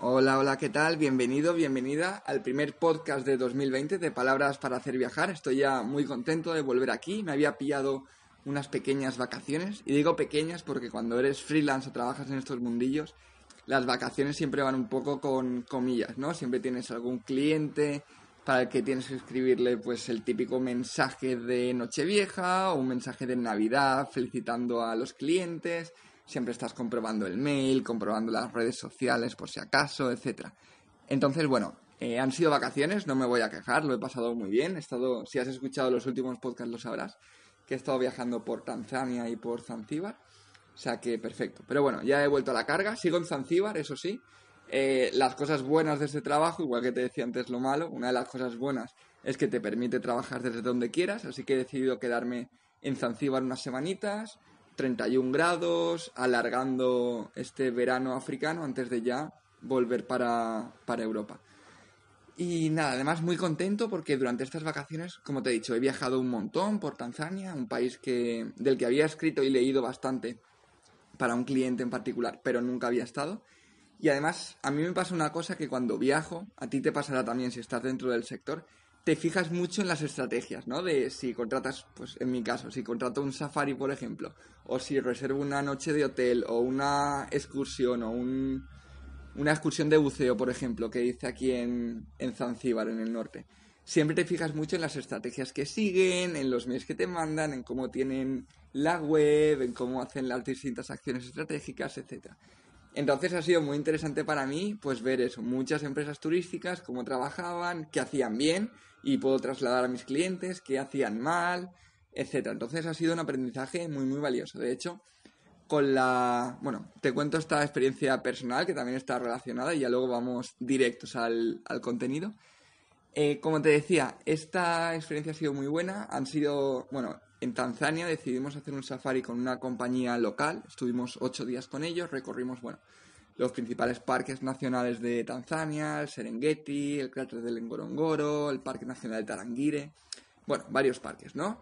Hola, hola, ¿qué tal? Bienvenido, bienvenida al primer podcast de 2020 de Palabras para hacer viajar. Estoy ya muy contento de volver aquí. Me había pillado unas pequeñas vacaciones. Y digo pequeñas porque cuando eres freelance o trabajas en estos mundillos, las vacaciones siempre van un poco con comillas, ¿no? Siempre tienes algún cliente para el que tienes que escribirle pues el típico mensaje de Nochevieja o un mensaje de Navidad felicitando a los clientes siempre estás comprobando el mail, comprobando las redes sociales por si acaso, etc. Entonces, bueno, eh, han sido vacaciones, no me voy a quejar, lo he pasado muy bien. He estado, si has escuchado los últimos podcasts lo sabrás, que he estado viajando por Tanzania y por Zanzíbar. O sea que perfecto. Pero bueno, ya he vuelto a la carga, sigo en Zanzíbar, eso sí. Eh, las cosas buenas de este trabajo, igual que te decía antes lo malo, una de las cosas buenas es que te permite trabajar desde donde quieras, así que he decidido quedarme en Zanzíbar unas semanitas, 31 grados, alargando este verano africano antes de ya volver para, Europa. Y nada, además muy contento porque durante estas vacaciones, como te he dicho, he viajado un montón por Tanzania, un país que, del que había escrito y leído bastante para un cliente en particular, pero nunca había estado. Y además, a mí me pasa una cosa que cuando viajo, a ti te pasará también si estás dentro del sector, te fijas mucho en las estrategias, ¿no? De si contratas, pues en mi caso, si contrato un safari, por ejemplo, o si reservo una noche de hotel o una excursión o un, una excursión de buceo, por ejemplo, que hice aquí en, en Zanzíbar, en el norte. Siempre te fijas mucho en las estrategias que siguen, en los mails que te mandan, en cómo tienen la web, en cómo hacen las distintas acciones estratégicas, etcétera. Entonces ha sido muy interesante para mí pues ver eso, muchas empresas turísticas, cómo trabajaban, qué hacían bien y puedo trasladar a mis clientes, qué hacían mal, etcétera. Entonces ha sido un aprendizaje muy muy valioso. De hecho, con la, bueno, te cuento esta experiencia personal que también está relacionada y ya luego vamos directos al, contenido. Eh, como te decía, esta experiencia ha sido muy buena. Han sido, bueno, en Tanzania decidimos hacer un safari con una compañía local. Estuvimos ocho días con ellos, recorrimos, bueno, los principales parques nacionales de Tanzania, el Serengeti, el cráter del Ngorongoro, el Parque Nacional de Tarangire, bueno, varios parques, ¿no?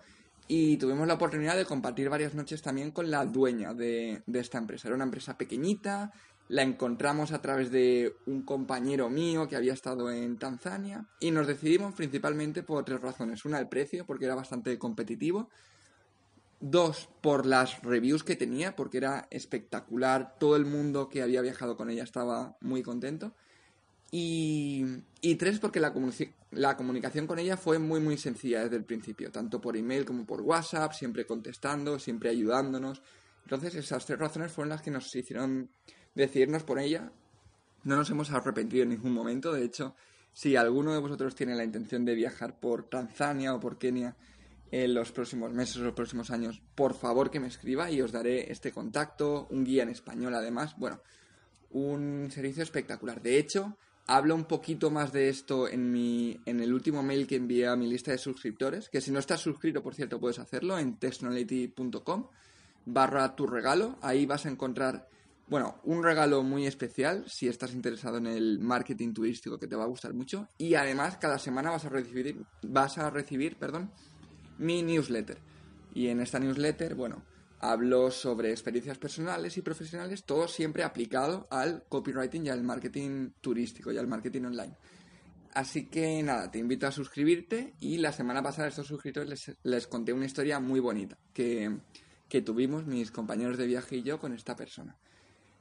Y tuvimos la oportunidad de compartir varias noches también con la dueña de, de esta empresa. Era una empresa pequeñita, la encontramos a través de un compañero mío que había estado en Tanzania y nos decidimos principalmente por tres razones. Una, el precio, porque era bastante competitivo. Dos, por las reviews que tenía, porque era espectacular. Todo el mundo que había viajado con ella estaba muy contento. Y, tres, porque la, la comunicación con ella fue muy, muy sencilla desde el principio, tanto por email como por WhatsApp, siempre contestando, siempre ayudándonos. Entonces, esas tres razones fueron las que nos hicieron decidirnos por ella. No nos hemos arrepentido en ningún momento. De hecho, si alguno de vosotros tiene la intención de viajar por Tanzania o por Kenia en los próximos meses o los próximos años, por favor que me escriba y os daré este contacto, un guía en español además. Bueno, un servicio espectacular. De hecho, hablo un poquito más de esto en, mi, en el último mail que envié a mi lista de suscriptores, que si no estás suscrito, por cierto, puedes hacerlo en textonality.com barra tu regalo. Ahí vas a encontrar bueno, un regalo muy especial si estás interesado en el marketing turístico que te va a gustar mucho y además cada semana vas a recibir vas a recibir, perdón, mi newsletter. Y en esta newsletter, bueno, hablo sobre experiencias personales y profesionales, todo siempre aplicado al copywriting y al marketing turístico y al marketing online. Así que nada, te invito a suscribirte y la semana pasada a estos suscriptores les, conté una historia muy bonita que, que tuvimos mis compañeros de viaje y yo con esta persona.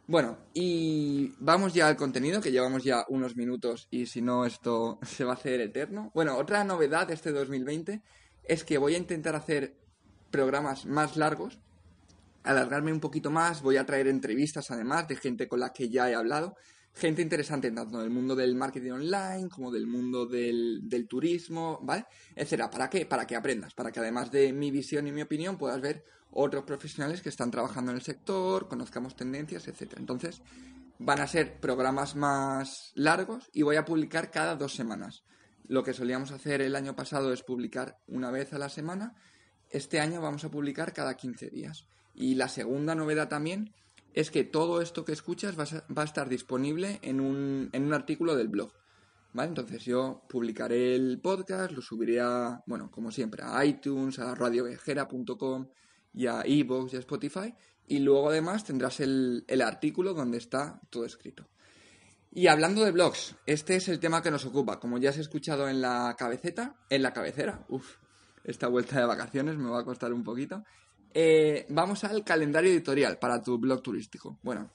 Bueno, y vamos ya al contenido, que llevamos ya unos minutos y si no esto se va a hacer eterno. Bueno, otra novedad de este 2020 es que voy a intentar hacer programas más largos, alargarme un poquito más, voy a traer entrevistas además de gente con la que ya he hablado, gente interesante tanto del mundo del marketing online como del mundo del, del turismo, ¿vale? Etcétera. ¿Para qué? Para que aprendas, para que además de mi visión y mi opinión puedas ver otros profesionales que están trabajando en el sector, conozcamos tendencias, etcétera. Entonces, van a ser programas más largos y voy a publicar cada dos semanas. Lo que solíamos hacer el año pasado es publicar una vez a la semana. Este año vamos a publicar cada 15 días. Y la segunda novedad también es que todo esto que escuchas va a, estar disponible en un, en un artículo del blog. ¿Vale? Entonces yo publicaré el podcast, lo subiré a, bueno, como siempre, a iTunes, a radioviajera.com, y a Evox y a Spotify. Y luego además tendrás el, artículo donde está todo escrito. Y hablando de blogs, este es el tema que nos ocupa. Como ya has escuchado en la cabeceta, en la cabecera, uff, esta vuelta de vacaciones me va a costar un poquito. Eh, vamos al calendario editorial para tu blog turístico. Bueno,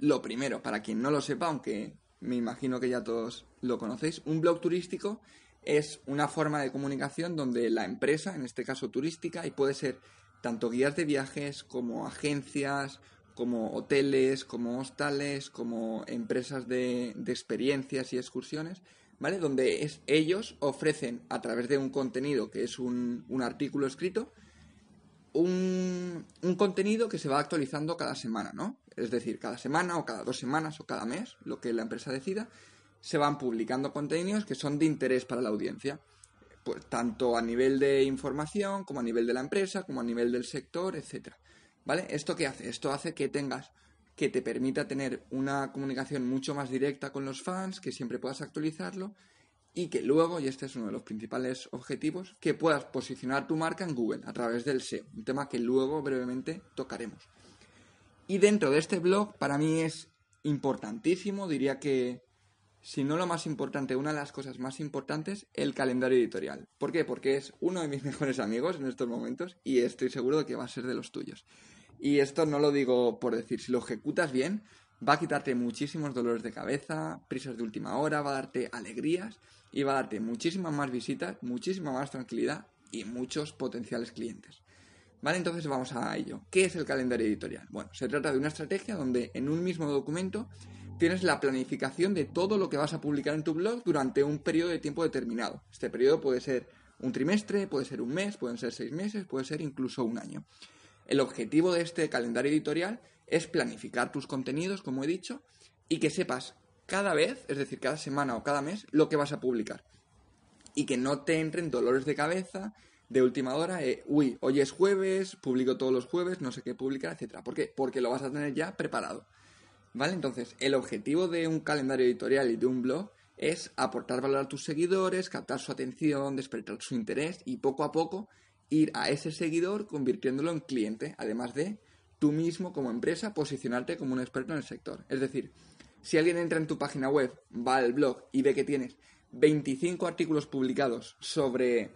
lo primero, para quien no lo sepa, aunque me imagino que ya todos lo conocéis, un blog turístico es una forma de comunicación donde la empresa, en este caso turística, y puede ser tanto guías de viajes como agencias, como hoteles, como hostales, como empresas de, experiencias y excursiones, ¿vale? Donde es, ellos ofrecen a través de un contenido que es un, un artículo escrito, un, un, contenido que se va actualizando cada semana, ¿no? Es decir, cada semana o cada dos semanas o cada mes, lo que la empresa decida, se van publicando contenidos que son de interés para la audiencia. Pues tanto a nivel de información, como a nivel de la empresa, como a nivel del sector, etcétera. ¿Vale? ¿Esto qué hace? Esto hace que tengas, que te permita tener una comunicación mucho más directa con los fans, que siempre puedas actualizarlo y que luego, y este es uno de los principales objetivos, que puedas posicionar tu marca en Google a través del SEO, un tema que luego brevemente tocaremos. Y dentro de este blog, para mí es importantísimo, diría que, si no lo más importante, una de las cosas más importantes, el calendario editorial. ¿Por qué? Porque es uno de mis mejores amigos en estos momentos y estoy seguro de que va a ser de los tuyos. Y esto no lo digo por decir, si lo ejecutas bien, va a quitarte muchísimos dolores de cabeza, prisas de última hora, va a darte alegrías y va a darte muchísimas más visitas, muchísima más tranquilidad y muchos potenciales clientes. Vale, entonces vamos a ello. ¿Qué es el calendario editorial? Bueno, se trata de una estrategia donde en un mismo documento tienes la planificación de todo lo que vas a publicar en tu blog durante un periodo de tiempo determinado. Este periodo puede ser un trimestre, puede ser un mes, pueden ser seis meses, puede ser incluso un año. El objetivo de este calendario editorial es planificar tus contenidos, como he dicho, y que sepas cada vez, es decir, cada semana o cada mes, lo que vas a publicar. Y que no te entren dolores de cabeza de última hora, eh, uy, hoy es jueves, publico todos los jueves, no sé qué publicar, etcétera. ¿Por qué? Porque lo vas a tener ya preparado. ¿Vale? Entonces, el objetivo de un calendario editorial y de un blog es aportar valor a tus seguidores, captar su atención, despertar su interés y poco a poco ir a ese seguidor convirtiéndolo en cliente, además de tú mismo como empresa posicionarte como un experto en el sector. Es decir, si alguien entra en tu página web, va al blog y ve que tienes 25 artículos publicados sobre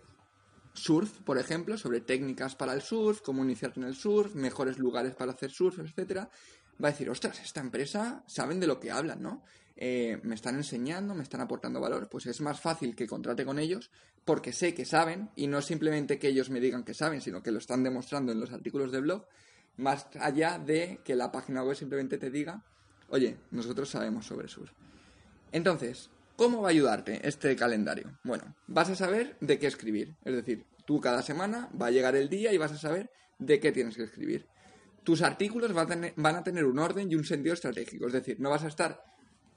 surf, por ejemplo, sobre técnicas para el surf, cómo iniciarte en el surf, mejores lugares para hacer surf, etcétera, va a decir, ostras, esta empresa saben de lo que hablan, ¿no? Eh, me están enseñando, me están aportando valor, pues es más fácil que contrate con ellos porque sé que saben y no simplemente que ellos me digan que saben, sino que lo están demostrando en los artículos de blog, más allá de que la página web simplemente te diga, oye, nosotros sabemos sobre surf. Entonces, ¿cómo va a ayudarte este calendario? Bueno, vas a saber de qué escribir, es decir, tú cada semana va a llegar el día y vas a saber de qué tienes que escribir. Tus artículos van a tener un orden y un sentido estratégico, es decir, no vas a estar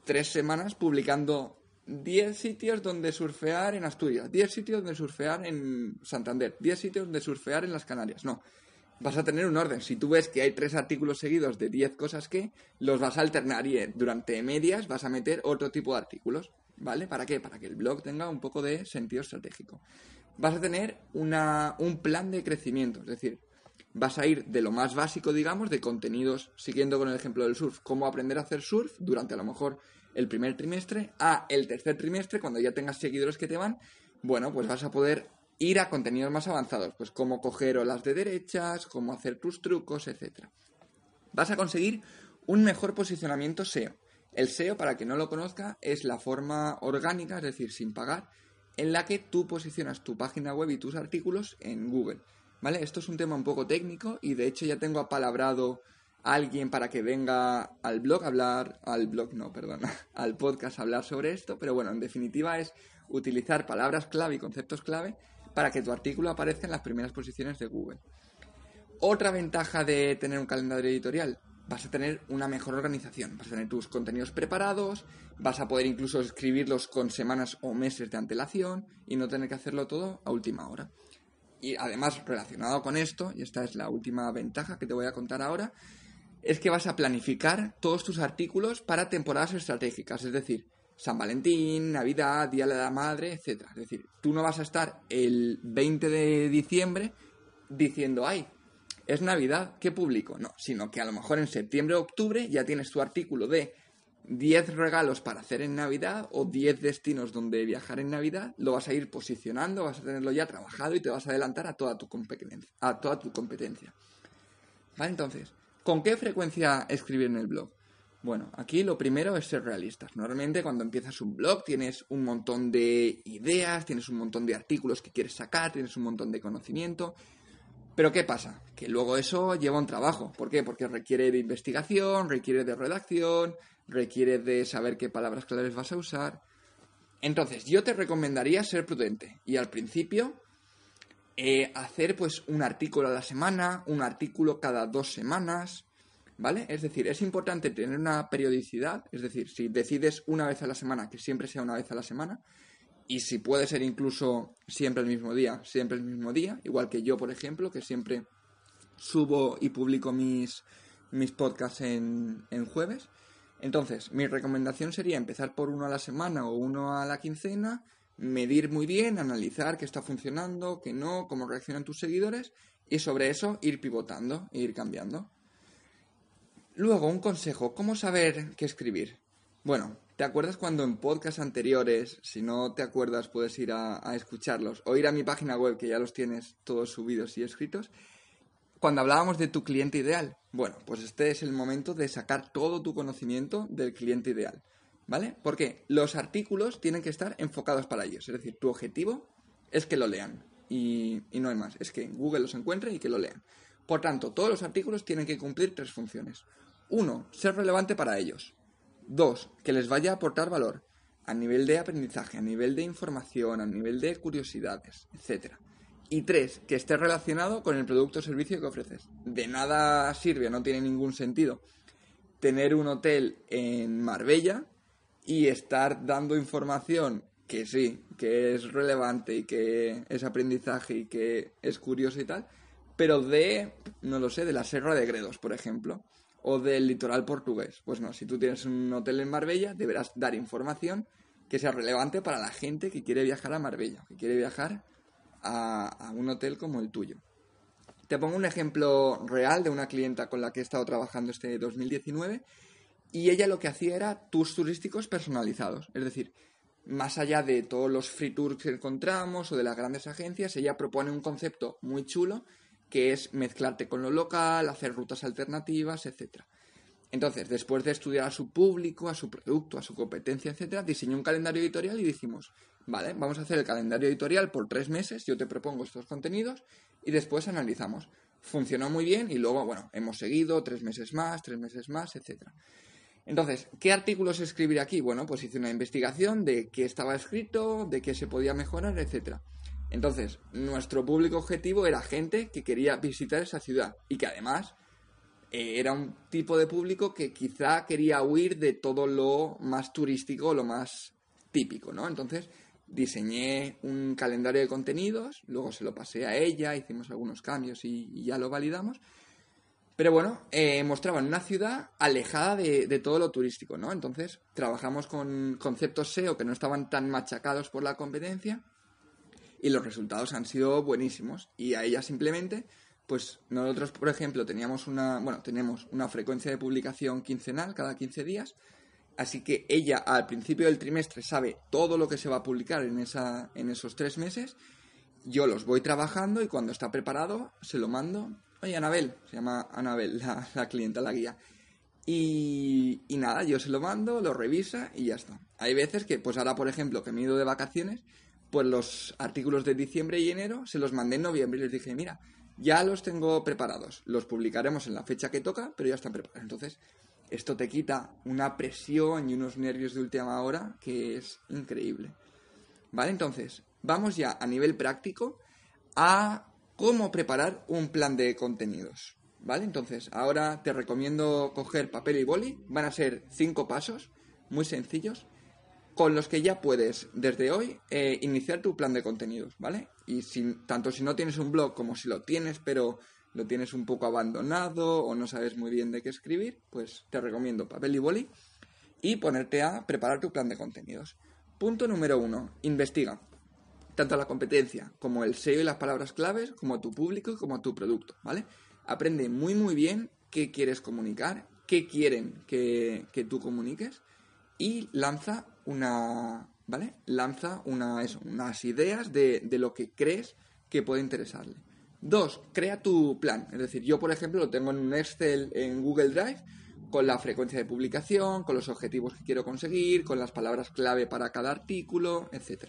tres semanas publicando 10 sitios donde surfear en Asturias, 10 sitios donde surfear en Santander, 10 sitios donde surfear en las Canarias. No, vas a tener un orden. Si tú ves que hay tres artículos seguidos de 10 cosas que, los vas a alternar y durante medias vas a meter otro tipo de artículos. ¿Vale? ¿Para qué? Para que el blog tenga un poco de sentido estratégico. Vas a tener una, un plan de crecimiento, es decir, vas a ir de lo más básico, digamos, de contenidos, siguiendo con el ejemplo del surf, cómo aprender a hacer surf durante a lo mejor el primer trimestre, a el tercer trimestre, cuando ya tengas seguidores que te van, bueno, pues vas a poder ir a contenidos más avanzados, pues cómo coger olas de derechas, cómo hacer tus trucos, etc. Vas a conseguir un mejor posicionamiento SEO. El SEO, para quien no lo conozca, es la forma orgánica, es decir, sin pagar, en la que tú posicionas tu página web y tus artículos en Google. ¿Vale? Esto es un tema un poco técnico y de hecho ya tengo apalabrado a alguien para que venga al blog a hablar, al blog no, perdona, al podcast a hablar sobre esto, pero bueno, en definitiva es utilizar palabras clave y conceptos clave para que tu artículo aparezca en las primeras posiciones de Google. Otra ventaja de tener un calendario editorial, vas a tener una mejor organización, vas a tener tus contenidos preparados, vas a poder incluso escribirlos con semanas o meses de antelación y no tener que hacerlo todo a última hora. Y además, relacionado con esto, y esta es la última ventaja que te voy a contar ahora, es que vas a planificar todos tus artículos para temporadas estratégicas, es decir, San Valentín, Navidad, Día de la Madre, etc. Es decir, tú no vas a estar el 20 de diciembre diciendo, ay, es Navidad, ¿qué publico? No, sino que a lo mejor en septiembre o octubre ya tienes tu artículo de 10 regalos para hacer en Navidad o 10 destinos donde viajar en Navidad, lo vas a ir posicionando, vas a tenerlo ya trabajado y te vas a adelantar a toda tu competencia. A toda tu competencia. ¿Vale? Entonces, ¿con qué frecuencia escribir en el blog? Bueno, aquí lo primero es ser realistas. Normalmente cuando empiezas un blog tienes un montón de ideas, tienes un montón de artículos que quieres sacar, tienes un montón de conocimiento. Pero ¿qué pasa? Que luego eso lleva un trabajo. ¿Por qué? Porque requiere de investigación, requiere de redacción, requiere de saber qué palabras claves vas a usar. Entonces, yo te recomendaría ser prudente y al principio eh, hacer pues un artículo a la semana, un artículo cada dos semanas, ¿vale? Es decir, es importante tener una periodicidad, es decir, si decides una vez a la semana, que siempre sea una vez a la semana, y si puede ser incluso siempre el mismo día, siempre el mismo día, igual que yo, por ejemplo, que siempre subo y publico mis, mis podcasts en, en jueves. Entonces, mi recomendación sería empezar por uno a la semana o uno a la quincena, medir muy bien, analizar qué está funcionando, qué no, cómo reaccionan tus seguidores y sobre eso ir pivotando e ir cambiando. Luego, un consejo, ¿cómo saber qué escribir? Bueno, ¿te acuerdas cuando en podcasts anteriores, si no te acuerdas puedes ir a, escucharlos o ir a mi página web que ya los tienes todos subidos y escritos? Cuando hablábamos de tu cliente ideal, bueno, pues este es el momento de sacar todo tu conocimiento del cliente ideal, ¿vale? Porque los artículos tienen que estar enfocados para ellos, es decir, tu objetivo es que lo lean y, y no hay más, es que Google los encuentre y que lo lean. Por tanto, todos los artículos tienen que cumplir tres funciones. Uno, ser relevante para ellos. Dos, que les vaya a aportar valor a nivel de aprendizaje, a nivel de información, a nivel de curiosidades, etc. Y tres, que esté relacionado con el producto o servicio que ofreces. De nada sirve, no tiene ningún sentido tener un hotel en Marbella y estar dando información que sí, que es relevante y que es aprendizaje y que es curioso y tal, pero de, no lo sé, de la Serra de Gredos, por ejemplo o del litoral portugués. Pues no, si tú tienes un hotel en Marbella, deberás dar información que sea relevante para la gente que quiere viajar a Marbella, que quiere viajar a, un hotel como el tuyo. Te pongo un ejemplo real de una clienta con la que he estado trabajando este 2019 y ella lo que hacía era tours turísticos personalizados, es decir, más allá de todos los free tours que encontramos o de las grandes agencias, ella propone un concepto muy chulo que es mezclarte con lo local, hacer rutas alternativas, etc. Entonces, después de estudiar a su público, a su producto, a su competencia, etc., diseñó un calendario editorial y dijimos, vale, vamos a hacer el calendario editorial por tres meses, yo te propongo estos contenidos y después analizamos. Funcionó muy bien y luego, bueno, hemos seguido tres meses más, tres meses más, etc. Entonces, ¿qué artículos escribir aquí? Bueno, pues hice una investigación de qué estaba escrito, de qué se podía mejorar, etcétera. Entonces, nuestro público objetivo era gente que quería visitar esa ciudad y que además eh, era un tipo de público que quizá quería huir de todo lo más turístico, lo más típico, ¿no? Entonces, diseñé un calendario de contenidos, luego se lo pasé a ella, hicimos algunos cambios y, ya lo validamos. Pero bueno, eh, mostraban una ciudad alejada de, de, todo lo turístico, ¿no? Entonces, trabajamos con conceptos SEO que no estaban tan machacados por la competencia y los resultados han sido buenísimos. Y a ella simplemente, pues nosotros, por ejemplo, teníamos una, bueno, tenemos una frecuencia de publicación quincenal cada 15 días, así que ella al principio del trimestre sabe todo lo que se va a publicar en, esa, en esos tres meses. Yo los voy trabajando y cuando está preparado se lo mando. Oye, Anabel, se llama Anabel, la, la clienta, la guía. Y, y, nada, yo se lo mando, lo revisa y ya está. Hay veces que, pues ahora, por ejemplo, que me he ido de vacaciones, pues los artículos de diciembre y enero se los mandé en noviembre y les dije, mira, ya los tengo preparados, los publicaremos en la fecha que toca, pero ya están preparados. Entonces, esto te quita una presión y unos nervios de última hora que es increíble. ¿Vale? Entonces, vamos ya a nivel práctico a cómo preparar un plan de contenidos. ¿Vale? Entonces, ahora te recomiendo coger papel y boli. Van a ser cinco pasos muy sencillos con los que ya puedes desde hoy eh, iniciar tu plan de contenidos, ¿vale? Y tanto si no tienes un blog como si lo tienes, pero lo tienes un poco abandonado o no sabes muy bien de qué escribir, pues te recomiendo papel y boli y ponerte a preparar tu plan de contenidos. Punto número uno, investiga. Tanto la competencia como el SEO y las palabras claves, como tu público y como tu producto, ¿vale? Aprende muy muy bien qué quieres comunicar, qué quieren que, que tú comuniques y lanza una, ¿vale? Lanza una, unas ideas de, de lo que crees que puede interesarle. Dos, crea tu plan. Es decir, yo, por ejemplo, lo tengo en un Excel en Google Drive con la frecuencia de publicación, con los objetivos que quiero conseguir, con las palabras clave para cada artículo, etc.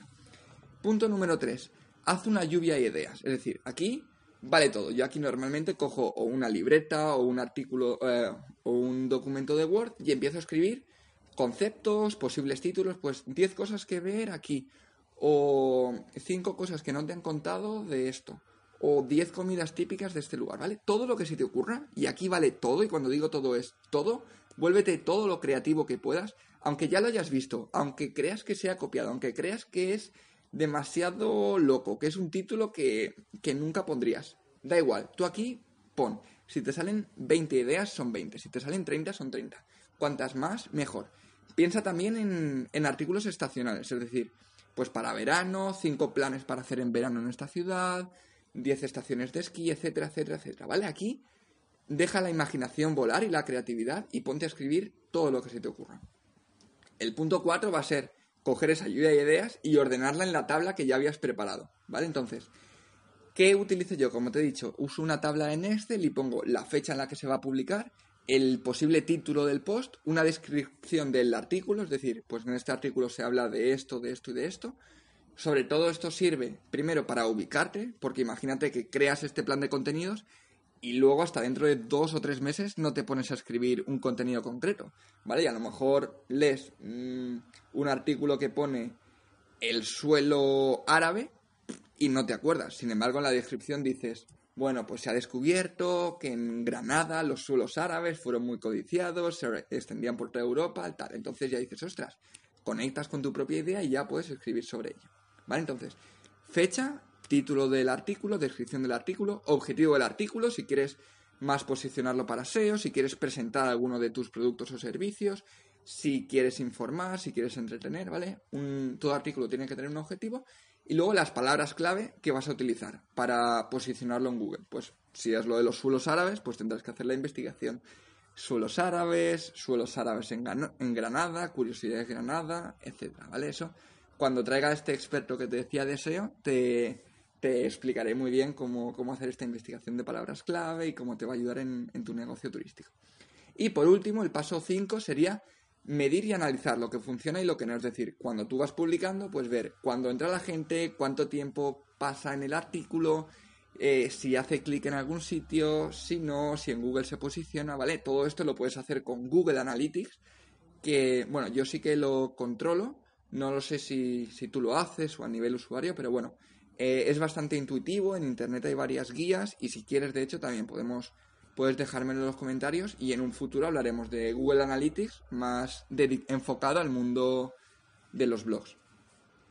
Punto número 3. Haz una lluvia de ideas. Es decir, aquí vale todo. Yo aquí normalmente cojo o una libreta o un artículo eh, o un documento de Word y empiezo a escribir conceptos, posibles títulos, pues 10 cosas que ver aquí o 5 cosas que no te han contado de esto o 10 comidas típicas de este lugar, ¿vale? Todo lo que se te ocurra y aquí vale todo y cuando digo todo es todo, vuélvete todo lo creativo que puedas, aunque ya lo hayas visto, aunque creas que sea copiado, aunque creas que es demasiado loco, que es un título que, que nunca pondrías. Da igual, tú aquí pon. Si te salen 20 ideas, son 20. Si te salen 30, son 30. Cuantas más, mejor. Piensa también en, en artículos estacionales, es decir, pues para verano, 5 planes para hacer en verano en esta ciudad, 10 estaciones de esquí, etcétera, etcétera, etcétera. ¿Vale? Aquí deja la imaginación volar y la creatividad y ponte a escribir todo lo que se te ocurra. El punto 4 va a ser coger esa lluvia de ideas y ordenarla en la tabla que ya habías preparado, ¿vale? Entonces, ¿qué utilizo yo? Como te he dicho, uso una tabla en Excel y pongo la fecha en la que se va a publicar, el posible título del post, una descripción del artículo, es decir, pues en este artículo se habla de esto, de esto y de esto. Sobre todo esto sirve primero para ubicarte, porque imagínate que creas este plan de contenidos y luego hasta dentro de dos o tres meses no te pones a escribir un contenido concreto, ¿vale? Y a lo mejor lees mm, un artículo que pone el suelo árabe y no te acuerdas. Sin embargo, en la descripción dices, bueno, pues se ha descubierto que en Granada los suelos árabes fueron muy codiciados, se extendían por toda Europa, tal. Entonces ya dices, ostras, conectas con tu propia idea y ya puedes escribir sobre ello. ¿Vale? Entonces, fecha, título del artículo, descripción del artículo, objetivo del artículo, si quieres más posicionarlo para SEO, si quieres presentar alguno de tus productos o servicios, si quieres informar, si quieres entretener, ¿vale? Un, todo artículo tiene que tener un objetivo y luego las palabras clave que vas a utilizar para posicionarlo en Google. Pues si es lo de los suelos árabes, pues tendrás que hacer la investigación. Suelos árabes, suelos árabes en, Granada, curiosidades de Granada, etcétera, ¿vale? Eso, cuando traiga este experto que te decía de SEO, te, te explicaré muy bien cómo, hacer esta investigación de palabras clave y cómo te va a ayudar en, tu negocio turístico. Y por último, el paso 5 sería medir y analizar lo que funciona y lo que no. Es decir, cuando tú vas publicando, pues ver cuándo entra la gente, cuánto tiempo pasa en el artículo, eh, si hace clic en algún sitio, si no, si en Google se posiciona, ¿vale? Todo esto lo puedes hacer con Google Analytics, que, bueno, yo sí que lo controlo, no lo sé si, si tú lo haces o a nivel usuario, pero bueno, eh, es bastante intuitivo, en internet hay varias guías y si quieres, de hecho, también podemos puedes dejármelo en los comentarios y en un futuro hablaremos de Google Analytics más enfocado al mundo de los blogs.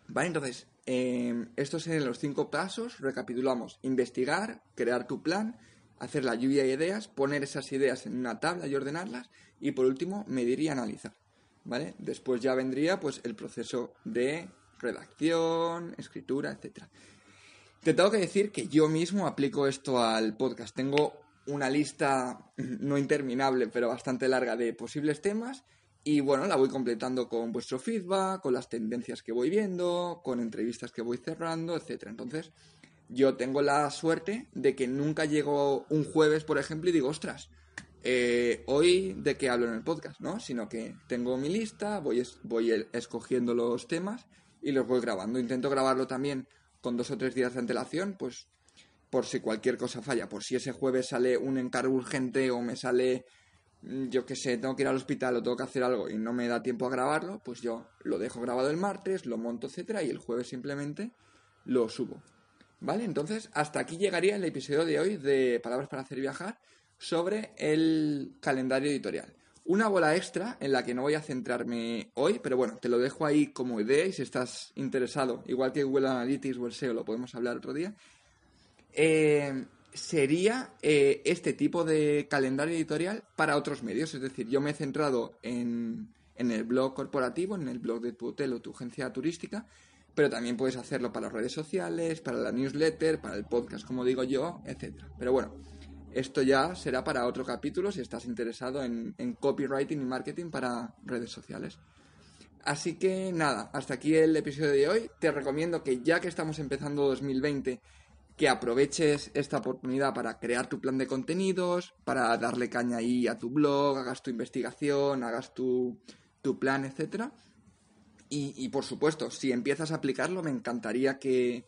Vale, entonces, eh, estos serían los cinco pasos. Recapitulamos: investigar, crear tu plan, hacer la lluvia de ideas, poner esas ideas en una tabla y ordenarlas, y por último, medir y analizar. ¿Vale? Después ya vendría pues el proceso de redacción, escritura, etcétera. Te tengo que decir que yo mismo aplico esto al podcast. Tengo una lista no interminable, pero bastante larga de posibles temas y bueno, la voy completando con vuestro feedback, con las tendencias que voy viendo, con entrevistas que voy cerrando, etcétera. Entonces, yo tengo la suerte de que nunca llego un jueves, por ejemplo, y digo, ostras, eh, hoy de qué hablo en el podcast, ¿no? Sino que tengo mi lista, voy, voy escogiendo los temas y los voy grabando. Intento grabarlo también con dos o tres días de antelación, pues por si cualquier cosa falla, por si ese jueves sale un encargo urgente o me sale, mm, yo qué sé, tengo que ir al hospital o tengo que hacer algo y no me da tiempo a grabarlo, pues yo lo dejo grabado el martes, lo monto, etcétera, y el jueves simplemente lo subo. ¿Vale? Entonces, hasta aquí llegaría el episodio de hoy de Palabras para hacer viajar sobre el calendario editorial. Una bola extra en la que no voy a centrarme hoy, pero bueno, te lo dejo ahí como idea y si estás interesado, igual que Google Analytics o el SEO, lo podemos hablar otro día, eh, sería eh, este tipo de calendario editorial para otros medios. Es decir, yo me he centrado en, en el blog corporativo, en el blog de tu hotel o tu agencia turística, pero también puedes hacerlo para las redes sociales, para la newsletter, para el podcast, como digo yo, etcétera. Pero bueno, esto ya será para otro capítulo si estás interesado en, copywriting y marketing para redes sociales. Así que nada, hasta aquí el episodio de hoy. Te recomiendo que ya que estamos empezando 2020, que aproveches esta oportunidad para crear tu plan de contenidos, para darle caña ahí a tu blog, hagas tu investigación, hagas tu, tu plan. Y, y, por supuesto, si empiezas a aplicarlo, me encantaría que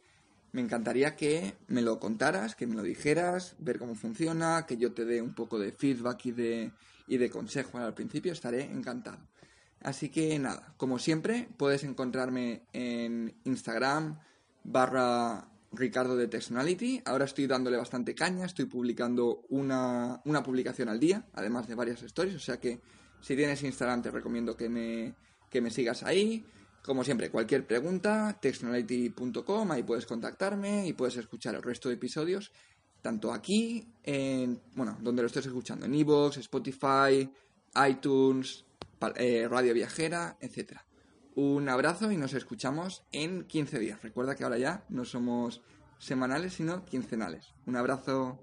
me encantaría que me lo contaras, que me lo dijeras, ver cómo funciona, que yo te dé un poco de feedback y de, y de consejo al principio, estaré encantado. Así que nada, como siempre, puedes encontrarme en Instagram barra Ricardo de Textionality. Ahora estoy dándole bastante caña, estoy publicando una, una publicación al día, además de varias stories, o sea que si tienes Instagram te recomiendo que me, que me sigas ahí. Como siempre, cualquier pregunta, textionality.com, ahí puedes contactarme y puedes escuchar el resto de episodios, tanto aquí, en, bueno, donde lo estés escuchando, en Evox, Spotify, iTunes, eh, Radio Viajera, etcétera. Un abrazo y nos escuchamos en 15 días. Recuerda que ahora ya no somos semanales, sino quincenales. Un abrazo.